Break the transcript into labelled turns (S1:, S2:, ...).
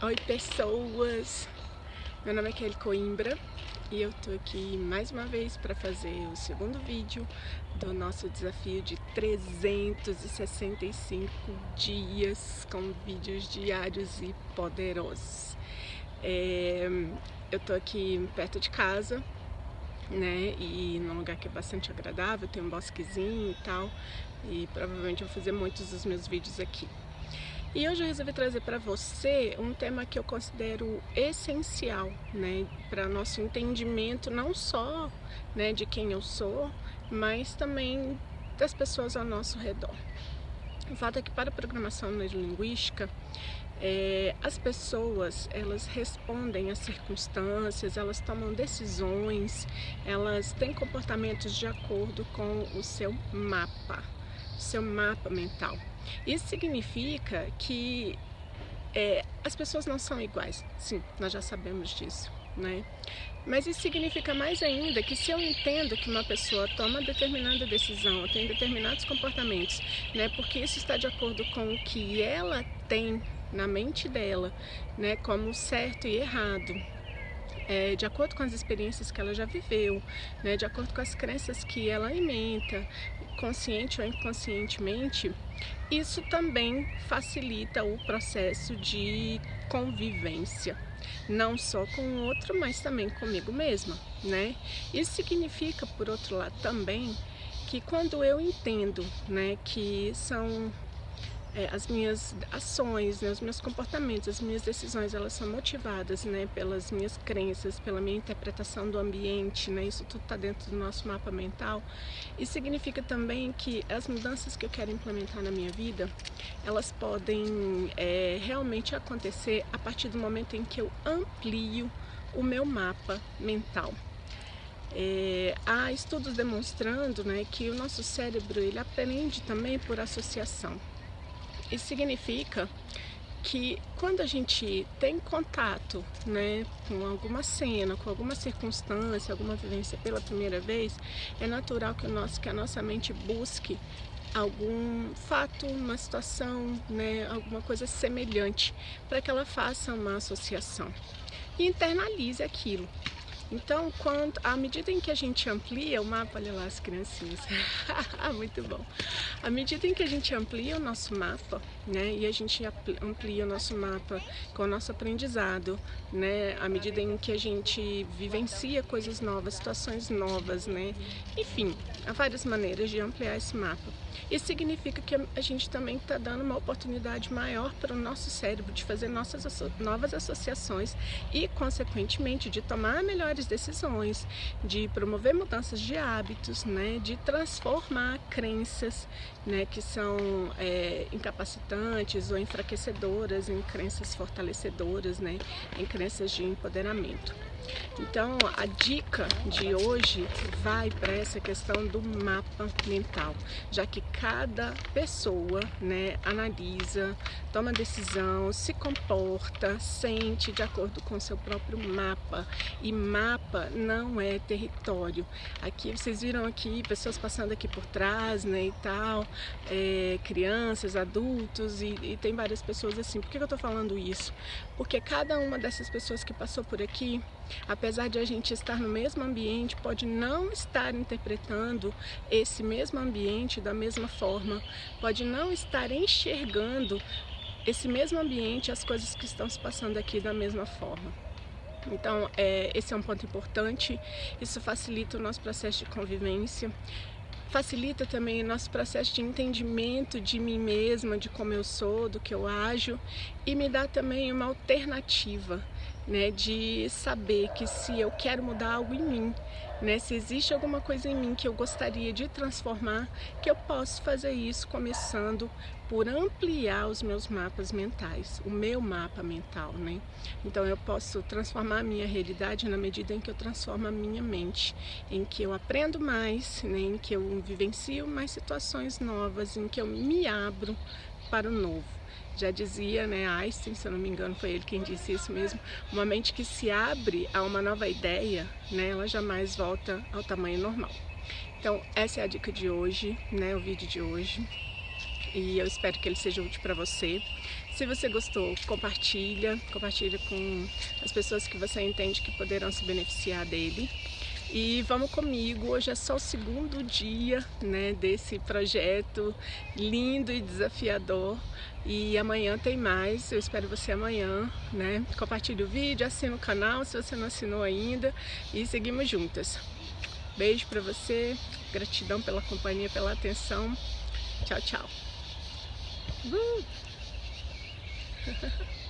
S1: Oi pessoas, meu nome é Kelly Coimbra e eu tô aqui mais uma vez para fazer o segundo vídeo do nosso desafio de 365 dias com vídeos diários e poderosos. É, eu tô aqui perto de casa, né, e num lugar que é bastante agradável, tem um bosquezinho e tal, e provavelmente vou fazer muitos dos meus vídeos aqui. E hoje eu resolvi trazer para você um tema que eu considero essencial, né, para nosso entendimento não só, né, de quem eu sou, mas também das pessoas ao nosso redor. O fato é que para a programação neurolinguística, é, as pessoas elas respondem às circunstâncias, elas tomam decisões, elas têm comportamentos de acordo com o seu mapa, seu mapa mental. Isso significa que é, as pessoas não são iguais. Sim, nós já sabemos disso, né? Mas isso significa mais ainda que se eu entendo que uma pessoa toma determinada decisão, tem determinados comportamentos, né? Porque isso está de acordo com o que ela tem na mente dela, né? Como certo e errado, é, de acordo com as experiências que ela já viveu, né, de acordo com as crenças que ela alimenta, consciente ou inconscientemente, isso também facilita o processo de convivência, não só com o outro, mas também comigo mesma, né? Isso significa, por outro lado, também que quando eu entendo, né, que são é, as minhas ações, né, os meus comportamentos, as minhas decisões, elas são motivadas né, pelas minhas crenças, pela minha interpretação do ambiente, né, isso tudo está dentro do nosso mapa mental. Isso significa também que as mudanças que eu quero implementar na minha vida, elas podem é, realmente acontecer a partir do momento em que eu amplio o meu mapa mental. É, há estudos demonstrando né, que o nosso cérebro ele aprende também por associação. Isso significa que quando a gente tem contato né, com alguma cena, com alguma circunstância, alguma vivência pela primeira vez, é natural que, o nosso, que a nossa mente busque algum fato, uma situação, né, alguma coisa semelhante, para que ela faça uma associação e internalize aquilo. Então, quando, à medida em que a gente amplia o mapa, olha lá as criancinhas, muito bom. À medida em que a gente amplia o nosso mapa, né, e a gente amplia o nosso mapa com o nosso aprendizado, né, à medida em que a gente vivencia coisas novas, situações novas, né, enfim, há várias maneiras de ampliar esse mapa. Isso significa que a gente também está dando uma oportunidade maior para o nosso cérebro de fazer nossas novas associações e, consequentemente, de tomar melhores decisões, de promover mudanças de hábitos, né, de transformar crenças né, que são é, incapacitantes ou enfraquecedoras em crenças fortalecedoras, né, em crenças de empoderamento. Então, a dica de hoje vai para essa questão do mapa mental, já que cada pessoa, né, analisa, toma decisão, se comporta, sente de acordo com seu próprio mapa. E mapa não é território. Aqui vocês viram aqui pessoas passando aqui por trás, né, e tal, é, crianças, adultos e, e, tem várias pessoas assim. Por que eu estou falando isso? Porque cada uma dessas pessoas que passou por aqui apesar de a gente estar no mesmo ambiente, pode não estar interpretando esse mesmo ambiente da mesma forma, pode não estar enxergando esse mesmo ambiente, as coisas que estão se passando aqui da mesma forma. Então, é, esse é um ponto importante, isso facilita o nosso processo de convivência, facilita também o nosso processo de entendimento de mim mesma, de como eu sou, do que eu ajo. E me dá também uma alternativa né, de saber que se eu quero mudar algo em mim, né, se existe alguma coisa em mim que eu gostaria de transformar, que eu posso fazer isso começando por ampliar os meus mapas mentais, o meu mapa mental, né? Então eu posso transformar a minha realidade na medida em que eu transformo a minha mente, em que eu aprendo mais, né, em que eu vivencio mais situações novas, em que eu me abro para o novo. Já dizia né, Einstein, se eu não me engano, foi ele quem disse isso mesmo, uma mente que se abre a uma nova ideia, né, ela jamais volta ao tamanho normal. Então, essa é a dica de hoje, né, o vídeo de hoje. e eu espero que ele seja útil para você. Se você gostou, compartilha, compartilha com as pessoas que você entende que poderão se beneficiar dele. E vamos comigo, hoje é só o segundo dia né, desse projeto lindo e desafiador. E amanhã tem mais, eu espero você amanhã, né? Compartilhe o vídeo, assina o canal se você não assinou ainda e seguimos juntas. Beijo para você, gratidão pela companhia, pela atenção. Tchau, tchau. Uh!